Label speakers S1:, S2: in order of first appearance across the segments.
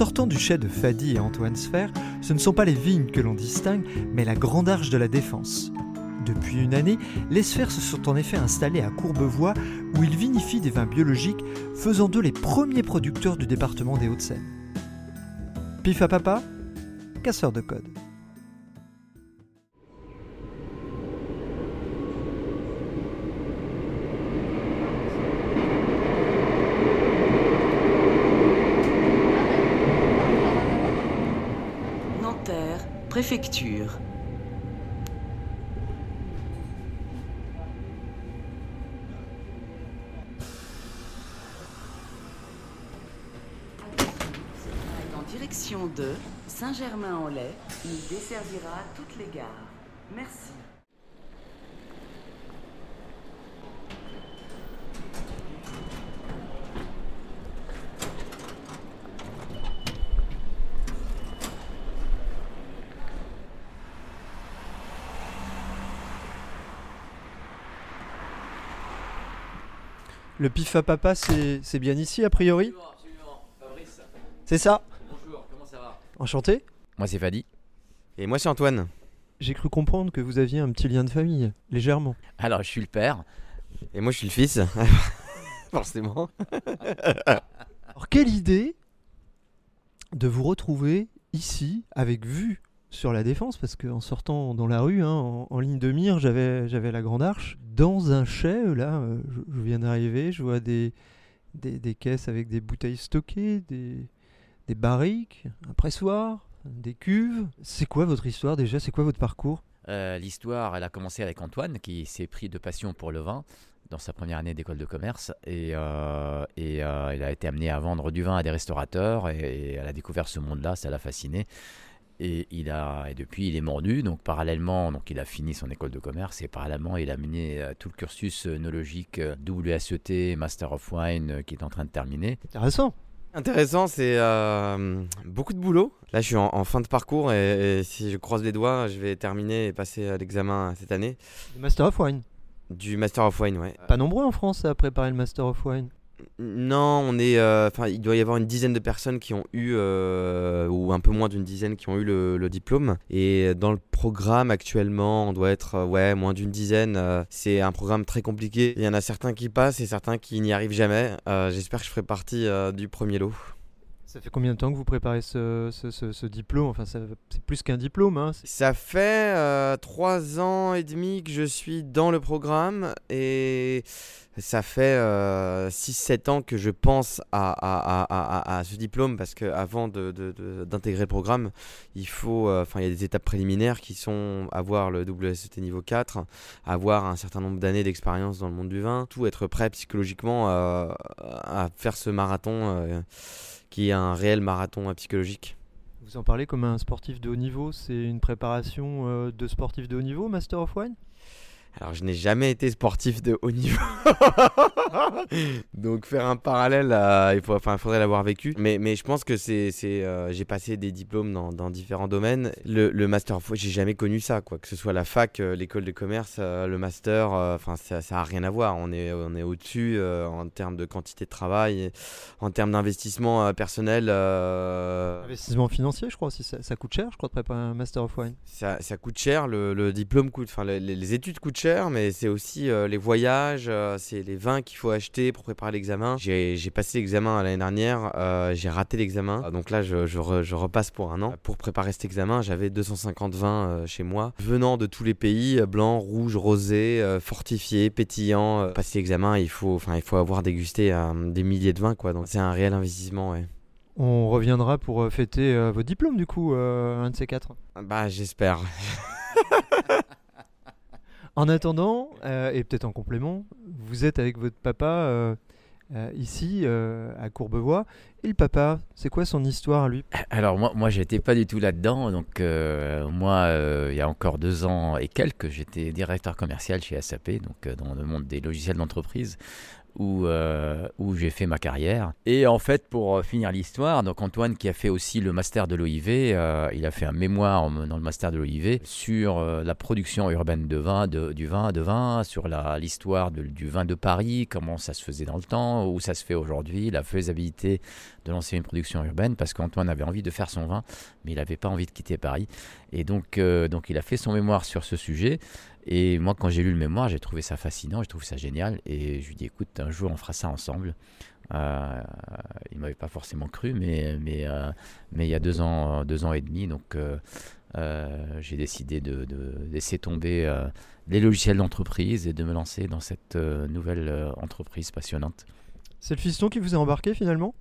S1: Sortant du chai de Fadi et Antoine Sfer, ce ne sont pas les vignes que l'on distingue, mais la grande arche de la défense. Depuis une année, les sphères se sont en effet installés à Courbevoie, où ils vinifient des vins biologiques, faisant d'eux les premiers producteurs du département des Hauts-de-Seine. Pif à papa, casseur de code.
S2: Préfecture. En direction de Saint-Germain-en-Laye, il desservira toutes les gares. Merci.
S1: Le pif à papa, c'est bien ici a priori C'est ça
S3: Bonjour, comment ça va
S1: Enchanté
S3: Moi c'est Fadi. Et moi c'est Antoine.
S1: J'ai cru comprendre que vous aviez un petit lien de famille, légèrement.
S3: Alors je suis le père. Et moi je suis le fils. Forcément.
S1: Alors quelle idée de vous retrouver ici avec vue sur la défense parce qu'en sortant dans la rue, hein, en, ligne de mire, j'avais la grande arche dans un chai. Là, euh, je, viens d'arriver, je vois des, caisses avec des bouteilles stockées, des barriques, un pressoir, des cuves. C'est quoi votre histoire déjà? C'est quoi votre parcours?
S3: Euh, L'histoire, elle a commencé avec Antoine qui s'est pris de passion pour le vin dans sa première année d'école de commerce et, euh, euh, il a été amené à vendre du vin à des restaurateurs et, et elle a découvert ce monde-là, ça l'a fasciné. Et, il a, et depuis, il est mordu. Donc, parallèlement, donc, il a fini son école de commerce et parallèlement, il a mené euh, tout le cursus œnologique euh, WSET, Master of Wine, euh, qui est en train de terminer.
S1: Intéressant.
S4: Intéressant, c'est euh, beaucoup de boulot. Là, je suis en, en fin de parcours et, et si je croise les doigts, je vais terminer et passer l'examen cette année
S1: Le Master of Wine.
S4: du Master of Wine. Ouais.
S1: Pas nombreux en France à préparer le Master of Wine.
S4: Non, on est, euh, enfin, il doit y avoir une dizaine de personnes qui ont eu, euh, ou un peu moins d'une dizaine qui ont eu le, le diplôme. Et dans le programme actuellement, on doit être, euh, ouais, moins d'une dizaine. Euh, c'est un programme très compliqué. Il y en a certains qui passent et certains qui n'y arrivent jamais. J'espère que je ferai partie du premier lot.
S1: Ça fait combien de temps que vous préparez ce, ce- ce- ce diplôme? Enfin, c'est plus qu'un diplôme. Hein.
S4: Ça fait trois ans et demi que je suis dans le programme et ça fait 6-7 ans que je pense à, ce diplôme parce qu'avant d'intégrer le programme, il faut, euh, y a des étapes préliminaires qui sont avoir le WSET niveau 4, avoir un certain nombre d'années d'expérience dans le monde du vin, tout être prêt psychologiquement euh, à faire ce marathon euh, qui est un réel marathon euh, psychologique.
S1: Vous en parlez comme un sportif de haut niveau. C'est une préparation euh, de sportif de haut niveau, Master of Wine?
S4: Alors, je n'ai jamais été sportif de haut niveau. Donc, faire un parallèle, euh, il faut, enfin, faudrait l'avoir vécu. Mais, mais je pense que c'est, euh, j'ai passé des diplômes dans, dans différents domaines. Le, le master of j'ai jamais connu ça, quoi. Que ce soit la fac, euh, l'école de commerce, le master, enfin, ça, ça a rien à voir. On est, on est au-dessus euh, en termes de quantité de travail, en termes d'investissement personnel.
S1: Investissement financier, je crois aussi. Ça, ça coûte cher, je crois, de préparer un Master of Wine.
S4: Ça, ça coûte cher, le, le diplôme coûte, enfin les, les études coûtent cher, mais c'est aussi euh, les voyages, euh, c'est les vins qu'il faut acheter pour préparer l'examen. J'ai j'ai passé l'examen l'année dernière, euh, j'ai raté l'examen, donc là je, je re- je repasse pour un an. Pour préparer cet examen, j'avais 250 vins chez moi, venant de tous les pays, blanc, rouge, rosé, fortifié, pétillant. Passer l'examen, il faut, enfin il faut avoir dégusté des milliers de vins, quoi. Donc c'est un réel investissement, ouais.
S1: On reviendra pour fêter vos diplômes, du coup, un de ces quatre.
S4: Bah j'espère.
S1: En attendant, euh, et peut-être en complément, vous êtes avec votre papa euh, euh, ici à Courbevoie. Et le papa, c'est quoi son histoire lui?
S3: Alors moi, moi j'étais pas du tout là-dedans. Donc moi, il y a encore deux ans et quelques, j'étais directeur commercial chez SAP, donc dans le monde des logiciels d'entreprise, où, euh, où j'ai fait ma carrière. Et en fait, pour euh, finir l'histoire, donc Antoine qui a fait aussi le master de l'OIV, euh, il a fait un mémoire en- dans le master de l'OIV sur la production urbaine de vin, de- du vin, de vin, sur l'histoire du vin de Paris, comment ça se faisait dans le temps, où ça se fait aujourd'hui, la faisabilité de lancer une production urbaine parce qu'Antoine avait envie de faire son vin, mais il n'avait pas envie de quitter Paris. Et donc, donc il a fait son mémoire sur ce sujet. Et moi, quand j'ai lu le mémoire, j'ai trouvé ça fascinant, j'ai trouvé ça génial. Et je lui dis, écoute, un jour, on fera ça ensemble. Euh, il m'avait pas forcément cru, mais, mais, euh, mais il y a deux ans, deux ans et demi, donc euh, j'ai décidé de, de laisser tomber les logiciels d'entreprise et de me lancer dans cette nouvelle entreprise passionnante.
S1: C'est le fiston qui vous a embarqué finalement?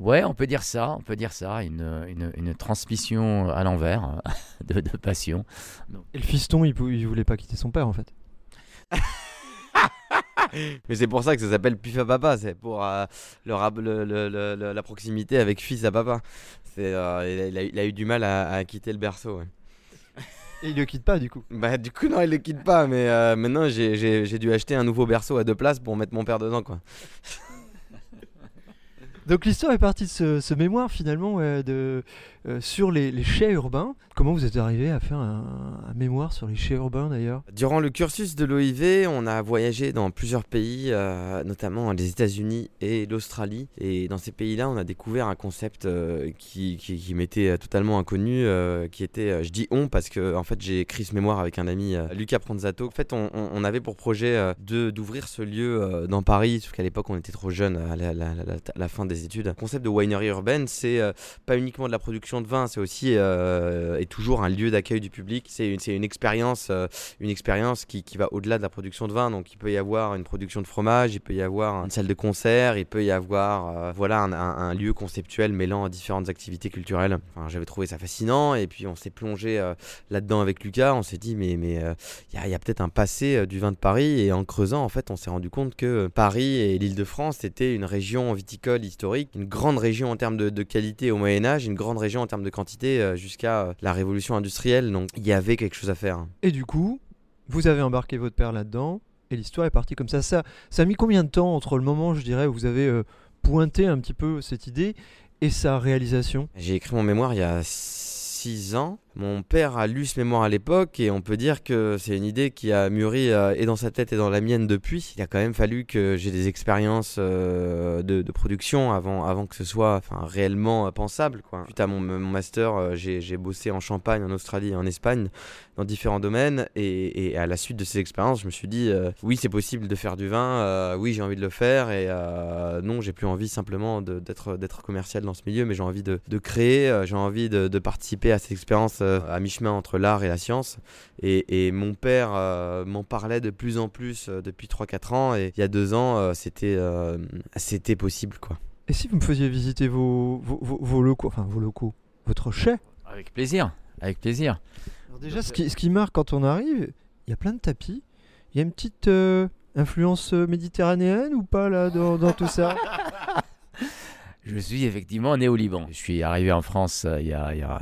S3: Ouais, on peut dire ça, on peut dire ça, une, une, une transmission à l'envers de, de passion.
S1: Et le fiston, il, il voulait pas quitter son père en fait.
S4: Mais c'est pour ça que ça s'appelle Pif à papa, c'est pour euh, le rap- le- le- le- le- la proximité avec fils à papa. C'est, euh, il, a, il a- il a eu du mal à, à quitter le berceau. ouais.
S1: Et il le quitte pas du coup.
S4: Bah du coup non il le quitte pas mais euh, maintenant j'ai dû acheter un nouveau berceau à deux places pour mettre mon père dedans quoi.
S1: Donc l'histoire est partie de ce, mémoire finalement de, euh, sur les, les chais urbains. Comment vous êtes arrivé à faire un, mémoire sur les chais urbains d'ailleurs?
S4: Durant le cursus de l'OIV, on a voyagé dans plusieurs pays, euh, notamment les États-Unis et l'Australie. Et dans ces pays-là, on a découvert un concept euh, qui, qui, m'était totalement inconnu, qui était, je dis on parce que en fait j'ai écrit ce mémoire avec un ami, Lucas Pranzato. En fait, on, avait pour projet d'ouvrir ce lieu dans Paris, sauf qu'à l'époque on était trop jeunes à la- la fin des études. Le concept de winery urbaine, c'est euh, pas uniquement de la production de vin, c'est aussi euh, et toujours un lieu d'accueil du public. C'est une, c'est une expérience, euh, expérience qui, va au-delà de la production de vin. Donc il peut y avoir une production de fromage, il peut y avoir une salle de concert, il peut y avoir euh, voilà un, lieu conceptuel mêlant différentes activités culturelles. Enfin, J'avais trouvé ça fascinant et puis on s'est plongé euh, là-dedans avec Lucas. On s'est dit mais mais euh, il y a, a peut-être un passé euh, du vin de Paris et en creusant en fait on s'est rendu compte que euh, Paris et l'Île-de-France c'était une région viticole historique, une grande région en termes de, de qualité au Moyen Âge, une grande région en termes de quantité euh, jusqu'à euh, la révolution industrielle. Donc il y avait quelque chose à faire.
S1: Et du coup, vous avez embarqué votre père là-dedans et l'histoire est partie comme ça. Ça, ça a mis combien de temps entre le moment, je dirais, où vous avez euh, pointé un petit peu cette idée et sa réalisation?
S4: J'ai écrit mon mémoire il y a 6 ans. Mon père a lu ce mémoire à l'époque et on peut dire que c'est une idée qui a mûri euh, et dans sa tête et dans la mienne depuis. Il a quand même fallu que j'ai des expériences euh, de, production avant, avant que ce soit réellement euh, pensable. Quoi. Suite à mon, master, j'ai bossé en Champagne, en Australie et en Espagne dans différents domaines et, à la suite de ces expériences, je me suis dit oui, c'est possible de faire du vin, oui, j'ai envie de le faire et non, j'ai plus envie simplement d'être commercial dans ce milieu, mais j'ai envie de, créer, j'ai envie de, de participer à cette expérience euh, à mi-chemin entre l'art et la science. Et, et mon père euh, m'en parlait de plus en plus euh, depuis 3-4 ans et il y a deux ans, euh, c'était euh, c'était possible quoi.
S1: Et si vous me faisiez visiter vos, vos, vos- vos locaux, enfin vos locaux, votre chai?
S3: Avec plaisir, avec plaisir.
S1: Alors déjà, ce qui, ce qui marque quand on arrive, il y a plein de tapis. Il y a une petite euh, influence méditerranéenne ou pas là dans, dans tout ça?
S3: Je suis effectivement né au Liban. Je suis arrivé en France il y, a,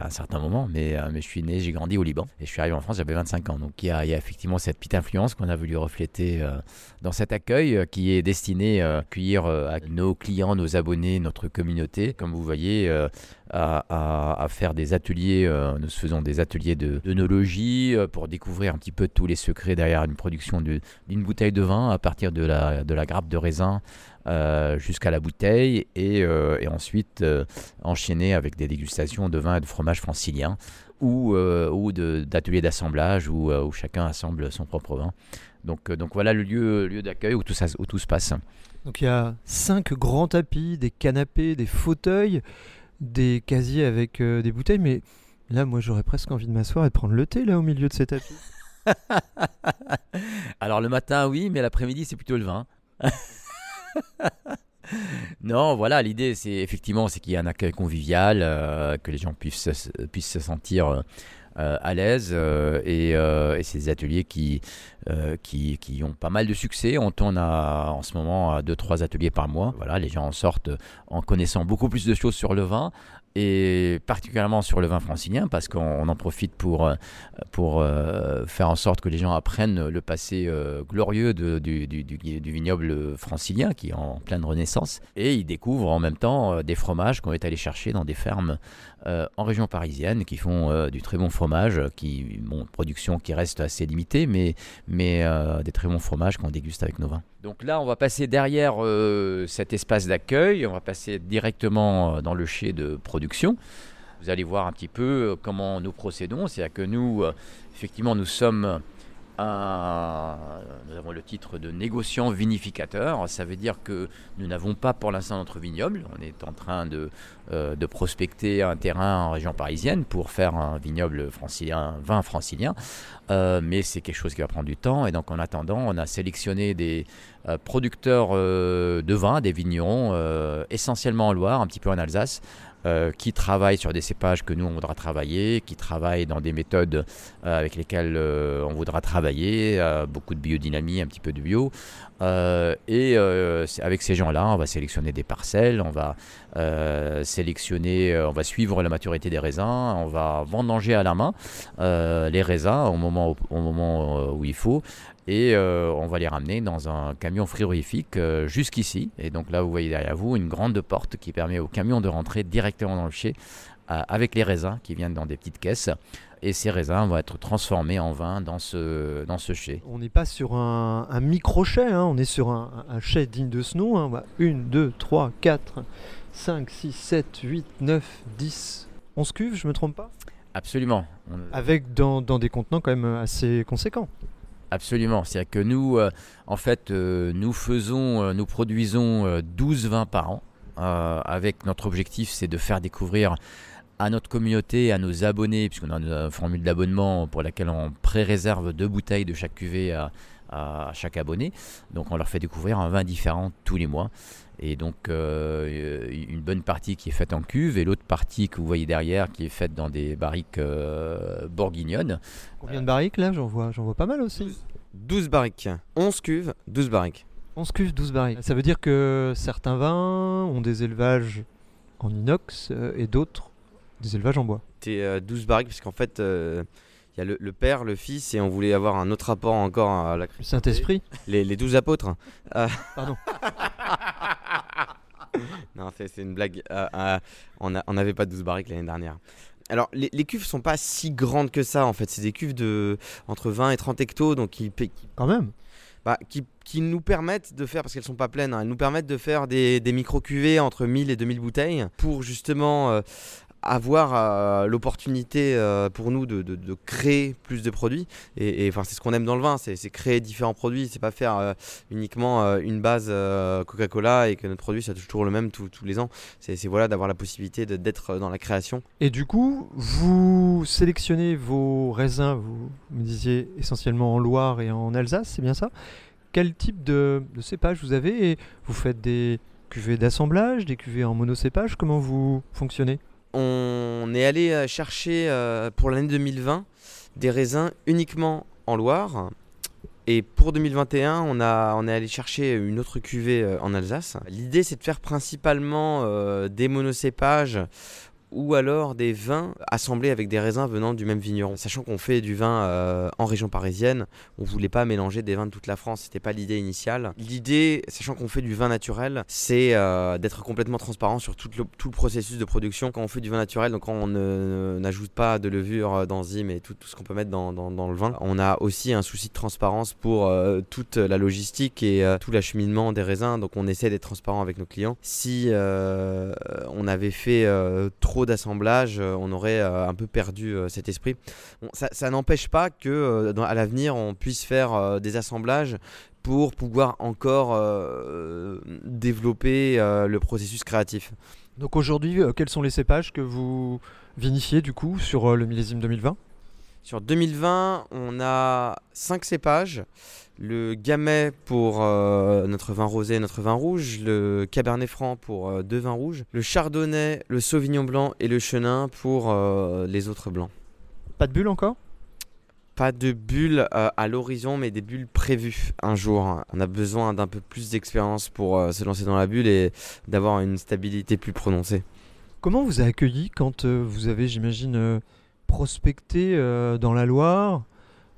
S3: un certain moment, mais, euh, mais je suis né, j'ai grandi au Liban. Et je suis arrivé en France, j'avais 25 ans. Donc il y a, effectivement cette petite influence qu'on a voulu refléter euh, dans cet accueil euh, qui est destiné à accueillir nos clients, nos abonnés, notre communauté. Comme vous voyez, à, faire des ateliers, nous faisons des ateliers de pour découvrir un petit peu tous les secrets derrière une production d'une bouteille de vin à partir de la, grappe de raisin jusqu'à la bouteille et, euh, et ensuite euh, enchaîner avec des dégustations de vin et de fromage francilien ou, euh, ou d'ateliers d'assemblage où, euh, où chacun assemble son propre vin. Donc, euh, donc voilà le lieu, lieu d'accueil où tout, ça, où tout se passe.
S1: Donc il y a cinq grands tapis, des canapés, des fauteuils, des casiers avec euh, des bouteilles. Mais là, moi, j'aurais presque envie de m'asseoir et de prendre le thé là au milieu de ces tapis.
S3: Alors le matin oui, mais l'après-midi c'est plutôt le vin. Non, voilà, l'idée, c'est effectivement, c'est qu'il y ait un accueil convivial, euh, que les gens puissent, se- sentir euh, à l'aise, euh, et, euh, et des ateliers qui, euh, qui, ont pas mal de succès. On tourne en ce moment à 2-3 ateliers par mois. Voilà, les gens en sortent en connaissant beaucoup plus de choses sur le vin, et particulièrement sur le vin francilien, parce qu'on en profite pour, euh, pour euh, faire en sorte que les gens apprennent le passé euh, glorieux du, du- du- vignoble francilien, qui est en pleine renaissance, et ils découvrent en même temps des fromages qu'on est allé chercher dans des fermes euh, en région parisienne, qui font euh, du très bon fromage, qui, bon, production qui reste assez limitée, mais, mais euh, des très bons fromages qu'on déguste avec nos vins. Donc là, on va passer derrière cet espace d'accueil, on va passer directement dans le chai de production. Vous allez voir un petit peu comment nous procédons. C'est-à-dire que nous, effectivement, nous sommes nous avons le titre de négociant vinificateur. Ça veut dire que nous n'avons pas pour l'instant notre vignoble. On est en train de, euh, prospecter un terrain en région parisienne pour faire un vignoble francilien, vin francilien. Euh, mais c'est quelque chose qui va prendre du temps. Et donc en attendant, on a sélectionné des euh, producteurs euh, de vin, des vignerons, euh, essentiellement en Loire, un petit peu en Alsace, euh, qui travaillent sur des cépages que nous on voudra travailler, qui travaillent dans des méthodes euh, avec lesquelles euh, on voudra travailler, beaucoup de biodynamie, un petit peu de bio. Et avec ces gens-là, on va sélectionner des parcelles, on va sélectionner, on va suivre la maturité des raisins, on va vendanger à la main les raisins au moment, au moment où il faut. Et euh, on va les ramener dans un camion frigorifique euh, jusqu'ici. Et donc là, vous voyez derrière vous une grande porte qui permet au camion de rentrer directement dans le chai euh, avec les raisins qui viennent dans des petites caisses. Et ces raisins vont être transformés en vin dans ce, dans ce chai.
S1: On n'est pas sur un, un micro-chai, hein, on est sur un, un chai digne de ce nom. Hein. Voilà. 1, 2, 3, 4, 5, 6, 7, 8, 9, 10, 11 cuves, je me trompe pas?
S3: Absolument. On-
S1: Avec dans, dans des contenants quand même assez conséquents.
S3: Absolument. C'est-à-dire que nous, euh, en fait, euh, nous faisons, euh, nous produisons euh, 12 vins par an. Avec notre objectif, c'est de faire découvrir à notre communauté, à nos abonnés, puisqu'on a une formule d'abonnement pour laquelle on pré-réserve deux bouteilles de chaque cuvée à chaque abonné. Donc on leur fait découvrir un vin différent tous les mois. Et donc euh, une bonne partie qui est faite en cuve et l'autre partie que vous voyez derrière qui est faite dans des barriques euh, bourguignonnes.
S1: Combien de barriques là? J'en vois, j'en vois pas mal aussi.
S4: 12 barriques. 11 cuves, 12 barriques.
S1: 11 cuves, 12 barriques. Ça veut dire que certains vins ont des élevages en inox euh, et d'autres des élevages en bois.
S4: Euh, 12 barriques parce qu'en fait, euh, il y a le, le père, le fils, et on voulait avoir un autre rapport encore à la
S1: Le Saint-Esprit
S4: Les, les 12 apôtres. Euh,
S1: Pardon.
S4: non, c'est une blague. Euh, euh, on n'avait pas 12 barriques l'année dernière. Alors, les, les cuves sont pas si grandes que ça en fait. C'est des cuves de entre 20 et 30 hectos, donc qui, qui,
S1: Quand même.
S4: bah, qui, qui nous permettent de faire, parce qu'elles sont pas pleines, hein, elles nous permettent de faire des, des micro-cuvées entre 1000 et 2000 bouteilles pour justement euh, avoir euh, l'opportunité euh, pour nous de, de- créer plus de produits. Et, enfin, c'est ce qu'on aime dans le vin, c'est créer différents produits, c'est pas faire euh, uniquement une base Coca-Cola et que notre produit soit toujours le même tous- les ans. C'est voilà d'avoir la possibilité d'être dans la création.
S1: Et du coup, vous sélectionnez vos raisins, vous me disiez essentiellement en Loire et en Alsace, c'est bien ça? Quel type de, cépage vous avez? Vous faites des cuvées d'assemblage, des cuvées en monocépage? Comment vous fonctionnez?
S4: On est allé euh, chercher euh, pour l'année 2020 des raisins uniquement en Loire. Et pour 2021, on, est allé chercher une autre cuvée euh, en Alsace. L'idée, c'est de faire principalement des monocépages ou alors des vins assemblés avec des raisins venant du même vigneron. Sachant qu'on fait du vin euh, en région parisienne, on voulait pas mélanger des vins de toute la France, c'était pas l'idée initiale. L'idée, sachant qu'on fait du vin naturel, c'est euh, d'être complètement transparent sur tout le, tout le processus de production. Quand on fait du vin naturel, donc quand on n'ajoute pas de levure, euh, d'enzymes et tout, tout ce qu'on peut mettre dans, dans- dans le vin, on a aussi un souci de transparence pour euh, toute la logistique et euh, tout l'acheminement des raisins. Donc on essaie d'être transparent avec nos clients. Si euh, on avait fait euh, d'assemblage, euh, on aurait euh, un peu perdu euh, cet esprit. Ça n'empêche pas que à l'avenir on puisse faire des assemblages pour pouvoir encore développer le processus créatif.
S1: Donc aujourd'hui, quels sont les cépages que vous vinifiez du coup sur le millésime 2020
S4: Sur 2020, on a 5 cépages. Le Gamay pour euh, notre vin rosé et notre vin rouge, le Cabernet Franc pour euh, deux vins rouges, le Chardonnay, le Sauvignon Blanc et le Chenin pour euh, les autres blancs.
S1: Pas de bulle encore?
S4: Pas de bulles euh, à l'horizon, mais des bulles prévues un jour. On a besoin d'un peu plus d'expérience pour euh, se lancer dans la bulle et d'avoir une stabilité plus prononcée.
S1: Comment vous a accueilli quand euh, vous avez, j'imagine, prospecté euh, dans la Loire.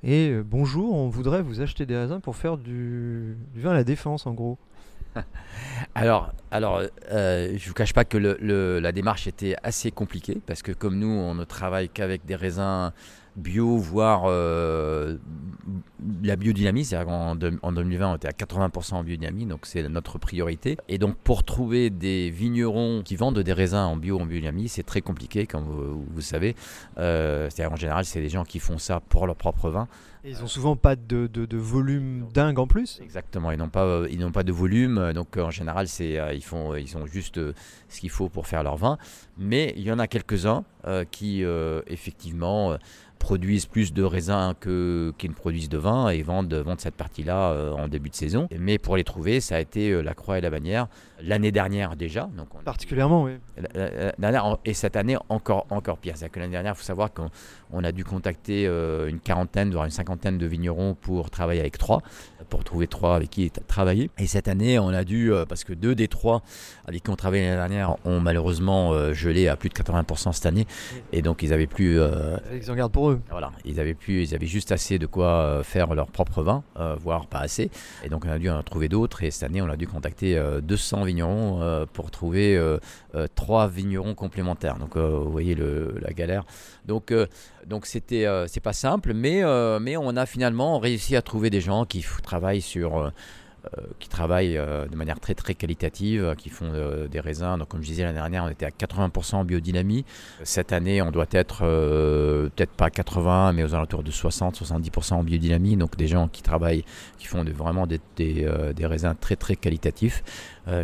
S1: Et euh, bonjour, on voudrait vous acheter des raisins pour faire du, vin à la défense en gros.
S3: Alors, alors euh, je vous cache pas que la démarche était assez compliquée parce que comme nous, on ne travaille qu'avec des raisins bio, voire euh, la biodynamie. C'est-à-dire qu'en en 2020, on était à 80% en biodynamie, donc c'est notre priorité. Et donc, pour trouver des vignerons qui vendent des raisins en bio, en biodynamie, c'est très compliqué, comme vous, vous savez. Euh, c'est-à-dire en général, c'est des gens qui font ça pour leur propre vin.
S1: Et ils ont souvent pas de, de- de volume dingue en plus
S3: Exactement, ils n'ont pas, ils n'ont pas de volume, donc en général, c'est, euh, ils, font, ils ont juste ce qu'il faut pour faire leur vin. Mais il y en a quelques-uns euh, qui, euh, effectivement, produisent plus de raisins que, qu'ils ne produisent de vin et vendent, vendent cette partie-là euh, en début de saison. Mais pour les trouver, ça a été euh, la croix et la bannière l'année dernière déjà. Donc on
S1: Particulièrement, oui.
S3: et cette année encore, encore pire. C'est-à-dire que l'année dernière, il faut savoir qu'on on a dû contacter euh, une quarantaine, voire une cinquantaine de vignerons pour travailler avec trois, pour trouver trois avec qui travailler. Et cette année, on a dû, euh, parce que deux des trois avec qui on travaillait l'année dernière ont malheureusement euh, gelé à plus de 80% cette année. Et donc, ils avaient plus. euh,
S1: Ils en gardent pour eux.
S3: voilà, ils avaient plus, ils avaient juste assez de quoi faire leur propre vin, euh, voire pas assez. Et donc on a dû en trouver d'autres. Et cette année, on a dû contacter euh, 200 vignerons euh, pour trouver euh, euh, trois vignerons complémentaires. Donc vous voyez la galère. Donc donc c'était c'est pas simple, mais mais on a finalement réussi à trouver des gens qui travaillent sur qui travaillent de manière très très qualitative, qui font des raisins. Donc comme je disais l'année dernière, on était à 80% en biodynamie. Cette année, on doit être peut-être pas 80, mais aux alentours de 60-70% en biodynamie. Donc des gens qui travaillent, qui font vraiment des, des, raisins très très qualitatifs,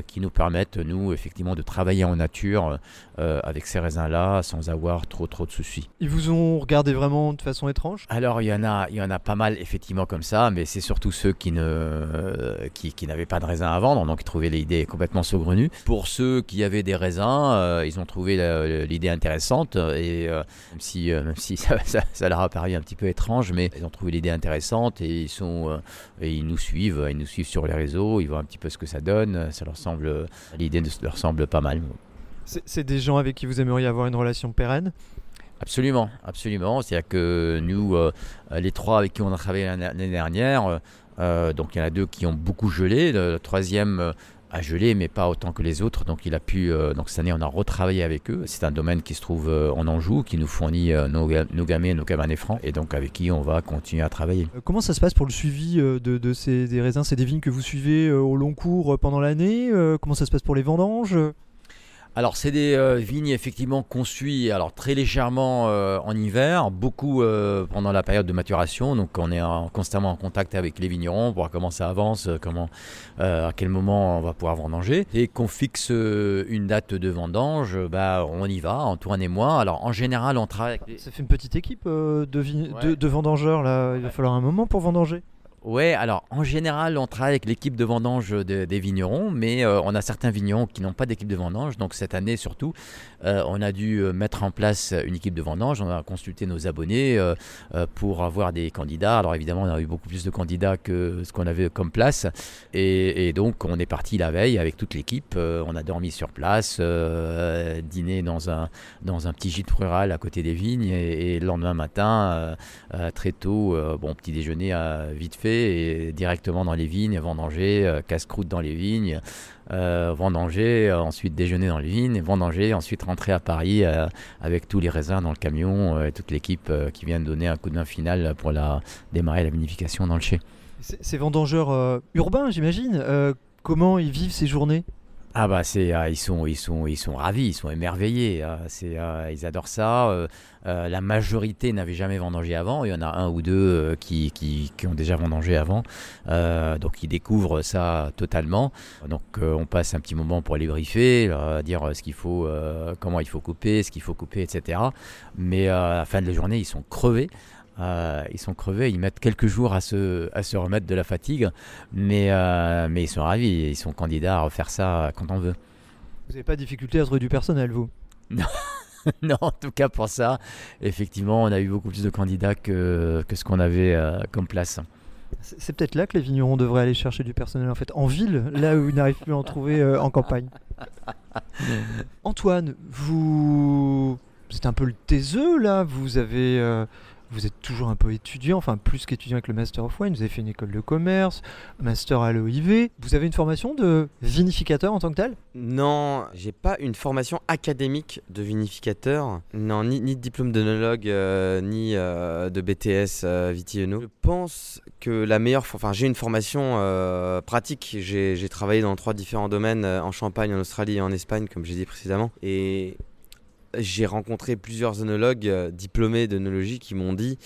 S3: qui nous permettent nous effectivement de travailler en nature euh, avec ces raisins-là sans avoir trop trop de soucis.
S1: Ils vous ont regardé vraiment de façon étrange?
S3: Alors il y en a, il y en a pas mal effectivement comme ça, mais c'est surtout ceux qui ne, euh, qui, qui n'avaient pas de raisins à vendre, donc ils trouvaient l'idée complètement saugrenue. Pour ceux qui avaient des raisins, euh, ils ont trouvé l'idée intéressante et euh, même si, euh, même si ça, ça- ça leur a paru un petit peu étrange, mais ils ont trouvé l'idée intéressante et ils sont, euh, et ils nous suivent, ils nous suivent sur les réseaux, ils voient un petit peu ce que ça donne, ça leur semble, l'idée leur semble pas mal.
S1: C'est des gens avec qui vous aimeriez avoir une relation pérenne?
S3: Absolument, absolument. C'est-à-dire que nous, euh, les trois avec qui on a travaillé l'année dernière, euh, euh, donc il y en a deux qui ont beaucoup gelé. Le troisième a gelé, mais pas autant que les autres. Donc il a pu. euh, donc cette année, on a retravaillé avec eux. C'est un domaine qui se trouve euh, en Anjou, qui nous fournit euh, nos, nos gamets, nos cabernets francs, et donc avec qui on va continuer à travailler.
S1: Comment ça se passe pour le suivi de, ces des raisins C'est des vignes que vous suivez au long cours pendant l'année Comment ça se passe pour les vendanges?
S3: Alors, c'est des euh, vignes effectivement qu'on suit alors, très légèrement euh, en hiver, beaucoup euh, pendant la période de maturation. Donc, on est en- constamment en contact avec les vignerons pour voir comment ça avance, comment, à quel moment on va pouvoir vendanger. Et qu'on fixe une date de vendange, bah, on y va, Antoine et moi. Alors, en général, on travaille avec
S1: Ça fait une petite équipe de, vi-
S3: Ouais.
S1: de, de vendangeurs là. Il va falloir un moment pour vendanger.
S3: Ouais, alors en général, on travaille avec l'équipe de vendange de- des vignerons, mais euh, on a certains vignerons qui n'ont pas d'équipe de vendange. Donc cette année surtout, euh, on a dû euh, mettre en place une équipe de vendange. On a consulté nos abonnés pour avoir des candidats. Alors évidemment, on a eu beaucoup plus de candidats que ce qu'on avait comme place. Et, donc on est parti la veille avec toute l'équipe. On a dormi sur place, dîné dans un, dans un petit gîte rural à côté des vignes. Et, et le lendemain matin, très tôt, bon, petit déjeuner vite fait et directement dans les vignes, vendanger, euh, casse-croûte dans les vignes, euh, vendanger, euh, ensuite déjeuner dans les vignes, vendanger, ensuite rentrer à Paris avec tous les raisins dans le camion et toute l'équipe qui vient de donner un coup de main final pour la, démarrer la vinification dans le chai.
S1: Ces vendangeurs urbains, j'imagine. comment ils vivent ces journées?
S3: Ah bah c'est euh, ils sont ils sont ils sont ravis, ils sont émerveillés. euh, c'est euh, ils adorent ça. euh, la majorité n'avait jamais vendangé avant. Il y en a un ou deux qui, qui, ont déjà vendangé avant. Donc ils découvrent ça totalement. Donc on passe un petit moment pour les briefer, dire ce qu'il faut, comment il faut couper, ce qu'il faut couper, etc. Mais à la fin de la journée, ils sont crevés. Euh, ils sont crevés, ils mettent quelques jours à se, à se remettre de la fatigue, mais, euh, mais ils sont ravis, ils sont candidats à refaire ça quand on veut.
S1: Vous n'avez pas de difficulté à trouver du personnel, vous?
S3: Non, en tout cas pour ça, effectivement, on a eu beaucoup plus de candidats que, que ce qu'on avait euh, comme place.
S1: C'est c'est peut-être là que les vignerons devraient aller chercher du personnel, en fait, en ville, là où ils n'arrivent plus à en trouver euh, en campagne. Antoine, vous... êtes un peu le taiseux, là Vous avez... euh, Vous êtes toujours un peu étudiant, enfin plus qu'étudiant avec le Master of Wine, vous avez fait une école de commerce, Master à l'OIV. Vous avez une formation de vinificateur en tant que tel
S4: Non, j'ai pas une formation académique de vinificateur. Non, ni, de diplôme d'œnologue, euh, ni euh, de BTS euh. Je pense que la meilleure, enfin j'ai une formation euh, pratique. J'ai travaillé dans trois différents domaines en Champagne, en Australie et en Espagne, comme j'ai dit précédemment. Et j'ai rencontré plusieurs œnologues euh, diplômés d'œnologie qui m'ont dit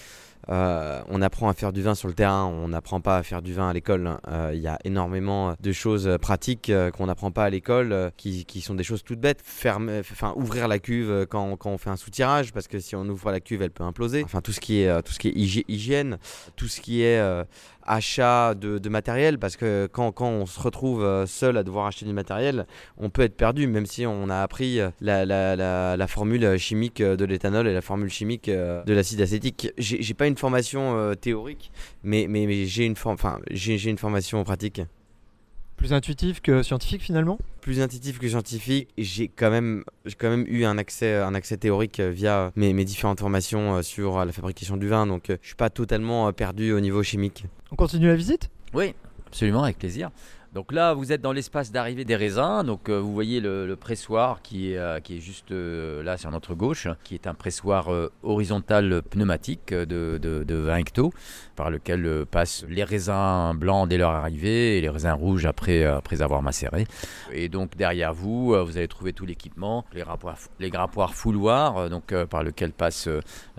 S4: euh, on apprend à faire du vin sur le terrain, on n'apprend pas à faire du vin à l'école. hein. Euh, Il y a énormément de choses euh, pratiques euh, qu'on n'apprend pas à l'école, euh, qui, sont des choses toutes bêtes. Fermer, enfin, ouvrir la cuve euh, quand, quand on fait un soutirage, parce que si on ouvre la cuve, elle peut imploser. Enfin, tout ce qui est, euh, tout ce qui est hygi- hygiène, tout ce qui est euh, achat de, matériel, parce que quand, quand on se retrouve euh, seul à devoir acheter du matériel, on peut être perdu, même si on a appris euh, la, la, formule chimique euh, de l'éthanol et la formule chimique euh, de l'acide acétique. J'ai pas une formation euh, théorique, mais, mais, mais j'ai une, forme enfin, j'ai une formation pratique.
S1: Plus intuitif que scientifique finalement?
S4: Plus intuitif que scientifique, j'ai quand même, j'ai quand même eu un accès, un accès théorique euh, via mes, mes différentes formations euh, sur la fabrication du vin, donc je suis pas totalement perdu au niveau chimique.
S1: On continue la visite?
S3: Oui, absolument, avec plaisir. Donc là, vous êtes dans l'espace d'arrivée des raisins. Donc euh, vous voyez le, pressoir qui est, euh, qui est juste euh, là sur notre gauche, qui est un pressoir horizontal pneumatique de, de, de 20 hectos, par lequel passent les raisins blancs dès leur arrivée et les raisins rouges après, après avoir macéré. Et donc derrière vous, vous allez trouver tout l'équipement, les les grappoirs fouloirs, donc, par lequel passe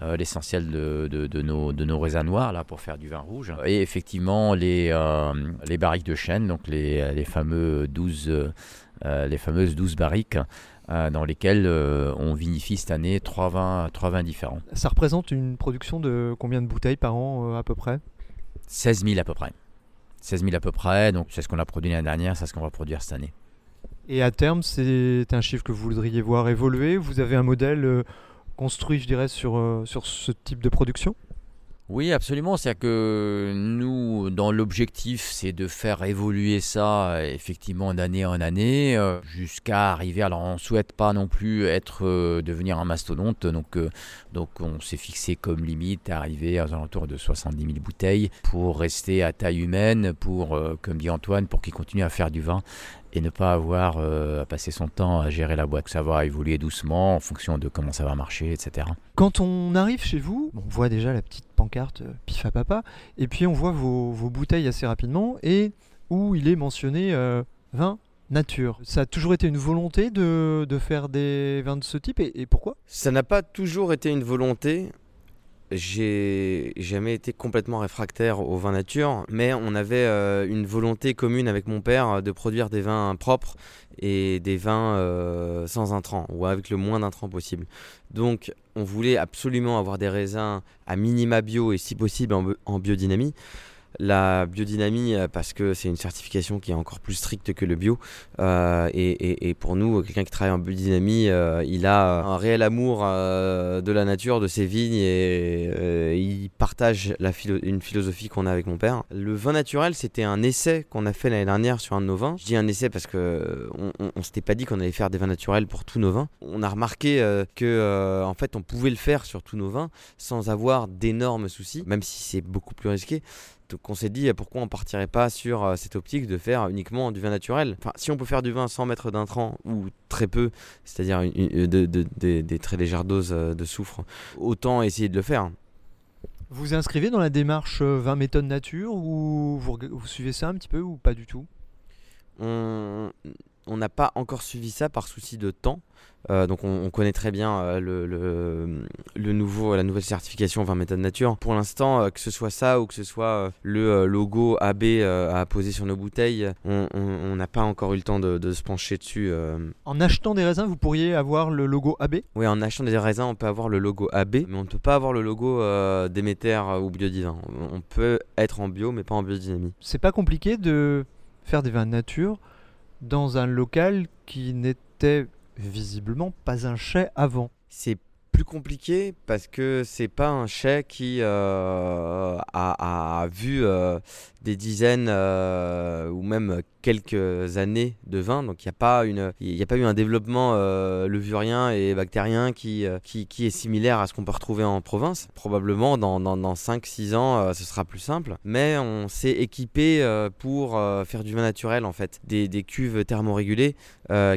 S3: l'essentiel de, de, nos, de nos raisins noirs là, pour faire du vin rouge. Et effectivement, les, les barriques de chêne, donc les, les, fameux 12, euh, les fameuses 12 barriques. euh, dans lesquelles euh, on vinifie cette année trois vins, trois vins différents.
S1: Ça représente une production de combien de bouteilles par an à peu près?
S3: 16 000 à peu près. 16 000 à peu près, donc c'est ce qu'on a produit l'année dernière, c'est ce qu'on va produire cette année.
S1: Et à terme, c'est un chiffre que vous voudriez voir évoluer? Vous avez un modèle construit, je dirais, sur, sur ce type de production?
S3: Oui, absolument. C'est-à-dire que nous, dans l'objectif, c'est de faire évoluer ça effectivement d'année en année euh, jusqu'à arriver. Alors, on souhaite pas non plus être euh, devenir un mastodonte, donc euh, donc on s'est fixé comme limite arriver aux alentours de 70 000 bouteilles pour rester à taille humaine, pour comme dit Antoine, pour qu'il continue à faire du vin et ne pas avoir euh, à passer son temps à gérer la boîte. Ça va évoluer doucement en fonction de comment ça va marcher, etc.
S1: Quand on arrive chez vous, on voit déjà la petite pancarte euh, Pif à papa, et puis on voit vos, vos bouteilles assez rapidement, et où il est mentionné euh, vin nature. Ça a toujours été une volonté de, de faire des vins de ce type, et, et pourquoi?
S4: Ça n'a pas toujours été une volonté. J'ai jamais été complètement réfractaire au vin nature, mais on avait euh, une volonté commune avec mon père de produire des vins propres et des vins euh, sans intrants ou avec le moins d'intrants possible. Donc on voulait absolument avoir des raisins à minima bio et si possible en biodynamie. La biodynamie, euh, parce que c'est une certification qui est encore plus stricte que le bio. Euh, et, pour nous, quelqu'un qui travaille en biodynamie, euh, il a un réel amour de la nature, de ses vignes, et il partage une philosophie qu'on a avec mon père. Le vin naturel, c'était un essai qu'on a fait l'année dernière sur un de nos vins. Je dis un essai parce que on, s'était pas dit qu'on allait faire des vins naturels pour tous nos vins. On a remarqué que en fait, on pouvait le faire sur tous nos vins sans avoir d'énormes soucis, même si c'est beaucoup plus risqué. Donc on s'est dit euh, pourquoi on partirait pas sur euh, cette optique de faire uniquement du vin naturel? Enfin, si on peut faire du vin sans mettre d'intrants ou très peu, c'est-à-dire une- de- de- de- des très légères doses euh, de soufre, autant essayer de le faire.
S1: Vous inscrivez dans la démarche euh, vin méthode nature, ou vous, suivez ça un petit peu, ou pas du tout?
S4: On- On n'a pas encore suivi ça par souci de temps. Euh, donc on, on connaît très bien euh, le, le, le nouveau, la nouvelle certification 20 méthodes nature. Pour l'instant, euh, que ce soit ça ou que ce soit le logo AB à poser sur nos bouteilles, on n'a pas encore eu le temps de, de se pencher dessus.
S1: En achetant des raisins, vous pourriez avoir le logo AB
S4: Oui, en achetant des raisins, on peut avoir le logo AB, mais on ne peut pas avoir le logo Déméter ou Biodivin. On, on peut être en bio, mais pas en biodynamie.
S1: C'est pas compliqué de faire des vins nature dans un local qui n'était visiblement pas un chai avant.
S4: Plus compliqué parce que c'est pas un chai qui euh, a, vu euh, des dizaines euh, ou même quelques années de vin. Donc il n'y a, pas a pas eu un développement levurien et bactérien qui, qui, est similaire à ce qu'on peut retrouver en province. Probablement dans, dans, dans 5-6 ans, ce sera plus simple. Mais on s'est équipé pour faire du vin naturel en fait. Des, des cuves thermorégulées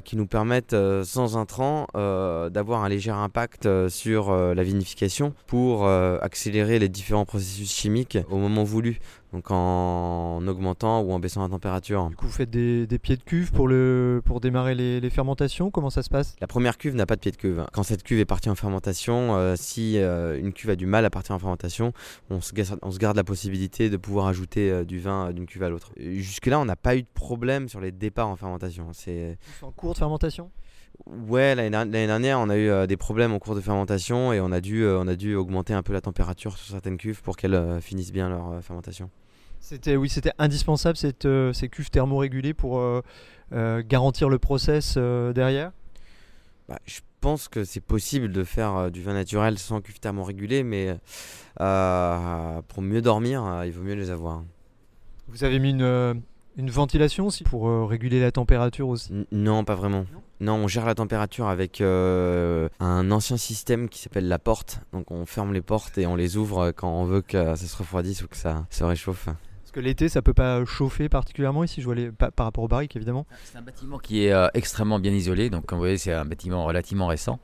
S4: qui nous permettent sans intrants d'avoir un léger impact sur euh, la vinification pour euh, accélérer les différents processus chimiques au moment voulu. Donc en augmentant ou en baissant la température.
S1: Du coup, vous faites des, des pieds de cuve pour, le, pour démarrer les, les fermentations. Comment ça se passe?
S4: La première cuve n'a pas de pied de cuve. Quand cette cuve est partie en fermentation, euh, si euh, une cuve a du mal à partir en fermentation, on se, garde, on se garde la possibilité de pouvoir ajouter euh, du vin euh, d'une cuve à l'autre. Euh, Jusque-là, on n'a pas eu de problème sur les départs en fermentation. C'est
S1: En cours de fermentation?
S4: Ouais, l'année der- l'année dernière, on a eu euh, des problèmes au cours de fermentation et on a dû, euh, on a dû augmenter un peu la température sur certaines cuves pour qu'elles euh, finissent bien leur euh, fermentation.
S1: C'était oui, c'était indispensable cette, euh, ces cuves thermorégulées pour euh, euh, garantir le process euh, derrière?
S4: Bah, je pense que c'est possible de faire euh, du vin naturel sans cuve thermorégulée, mais euh, pour mieux dormir, euh, il vaut mieux les avoir.
S1: Vous avez mis une, euh, une ventilation aussi pour euh, réguler la température aussi?
S4: N- non, pas vraiment. Non, on gère la température avec euh, un ancien système qui s'appelle la porte. Donc on ferme les portes et on les ouvre quand on veut que ça se refroidisse ou que ça se réchauffe.
S1: Parce que l'été, ça peut pas chauffer particulièrement ici, je vois les, pa- par rapport aux barriques évidemment.
S3: C'est un bâtiment qui est euh, extrêmement bien isolé. Donc, comme vous voyez, c'est un bâtiment relativement récent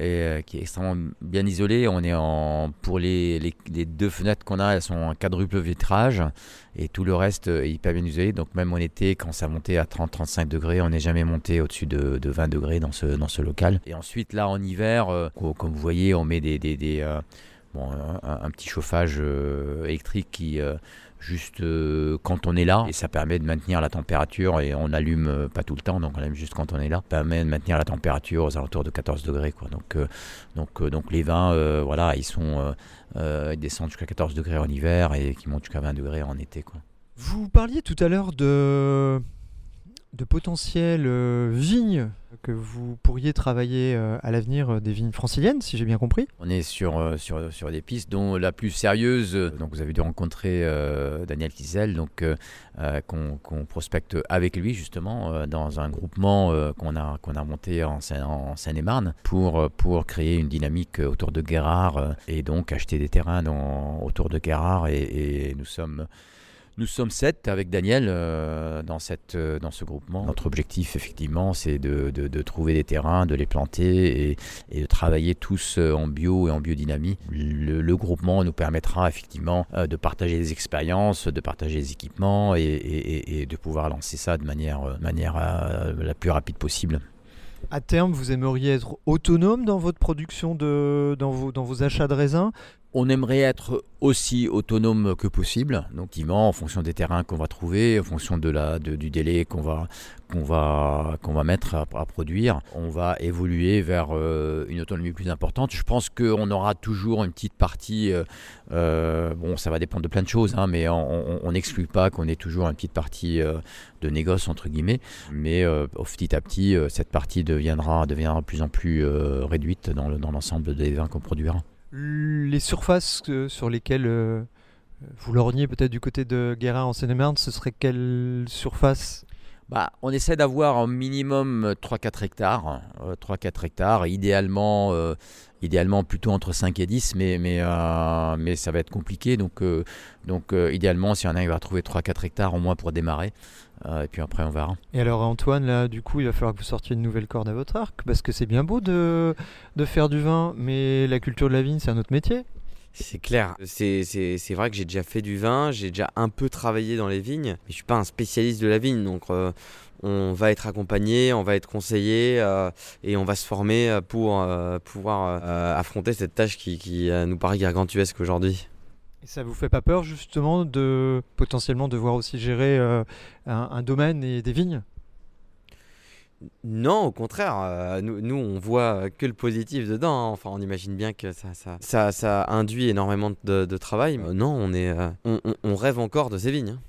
S3: et euh, qui est extrêmement bien isolé. On est en pour les, les, deux fenêtres qu'on a, elles sont en quadruple vitrage et tout le reste euh, est hyper bien isolé. Donc, même en été, quand ça montait à 30-35 degrés, on n'est jamais monté au-dessus de, de 20 degrés dans ce dans ce local. Et ensuite, là, en hiver, euh, co- comme vous voyez, on met des des, des, bon, un, petit chauffage électrique qui juste euh, quand on est là. Et ça permet de maintenir la température et on allume euh, pas tout le temps donc on allume juste quand on est là. Permet de maintenir la température aux alentours de 14 degrés quoi. Donc euh, euh, les vins voilà ils sont ils descendent jusqu'à 14 degrés en hiver et qui montent jusqu'à 20 degrés en été quoi.
S1: Vous parliez tout à l'heure de, de potentielles euh, vignes que vous pourriez travailler euh, à l'avenir, euh, des vignes franciliennes, si j'ai bien compris.
S3: On est sur, sur, sur des pistes dont la plus sérieuse, donc vous avez dû rencontrer Daniel Kiesel, donc qu'on qu'on prospecte avec lui justement dans un groupement qu'on a, qu'on a monté en, en Seine-et-Marne pour, pour créer une dynamique autour de Guérard et donc acheter des terrains dans- autour de Guérard et nous sommes nous sommes sept avec Daniel euh, dans, cette, euh, dans ce groupement. Notre objectif, effectivement, c'est de, de- trouver des terrains, de les planter et, de travailler tous euh, en bio et en biodynamie. Le, groupement nous permettra effectivement de partager des expériences, de partager des équipements et, de pouvoir lancer ça de manière, manière la plus rapide possible.
S1: À terme, vous aimeriez être autonome dans votre production, de, dans, vos, dans vos achats de raisins?
S3: On aimerait être aussi autonome que possible, donc effectivement, en fonction des terrains qu'on va trouver, en fonction de la, de- du délai qu'on va, va, va mettre à, produire, on va évoluer vers euh, une autonomie plus importante. Je pense qu'on aura toujours une petite partie, euh, euh, bon, ça va dépendre de plein de choses, hein, mais on n'exclut pas qu'on ait toujours une petite partie de négoce, entre guillemets, mais petit à petit, cette partie deviendra, deviendra de plus en plus réduite dans l'ensemble des vins qu'on produira.
S1: Les surfaces euh, sur lesquelles euh, vous lorgnez peut-être du côté de Guérin en Seine-et-Marne, ce serait quelle surface?
S3: Bah, on essaie d'avoir un minimum euh, 3-4 hectares. euh, 3-4 hectares, idéalement, euh, idéalement plutôt entre 5 et 10, mais, euh, ça va être compliqué. Donc, euh, donc euh, idéalement, si on arrive à trouver 3-4 hectares au moins pour démarrer, euh, et puis après on verra.
S1: Et alors Antoine, là, du coup, il va falloir que vous sortiez une nouvelle corde à votre arc, parce que c'est bien beau de, de faire du vin, mais la culture de la vigne, c'est un autre métier.
S4: C'est clair. C'est, c'est, c'est vrai que j'ai déjà fait du vin, j'ai déjà un peu travaillé dans les vignes, mais je suis pas un spécialiste de la vigne, donc euh, on va être accompagné, on va être conseillé euh, et on va se former pour euh, pouvoir euh, affronter cette tâche qui, qui, euh, nous paraît gargantuesque aujourd'hui.
S1: Et ça vous fait pas peur justement de potentiellement devoir aussi gérer euh, un, un domaine et des vignes?
S4: Non, au contraire, euh, nous, nous, on voit que le positif dedans. hein. Enfin, on imagine bien que ça, ça, ça, ça induit énormément de, de travail. Euh, non, on, est, euh, on, on- on rêve encore de ces vignes. hein.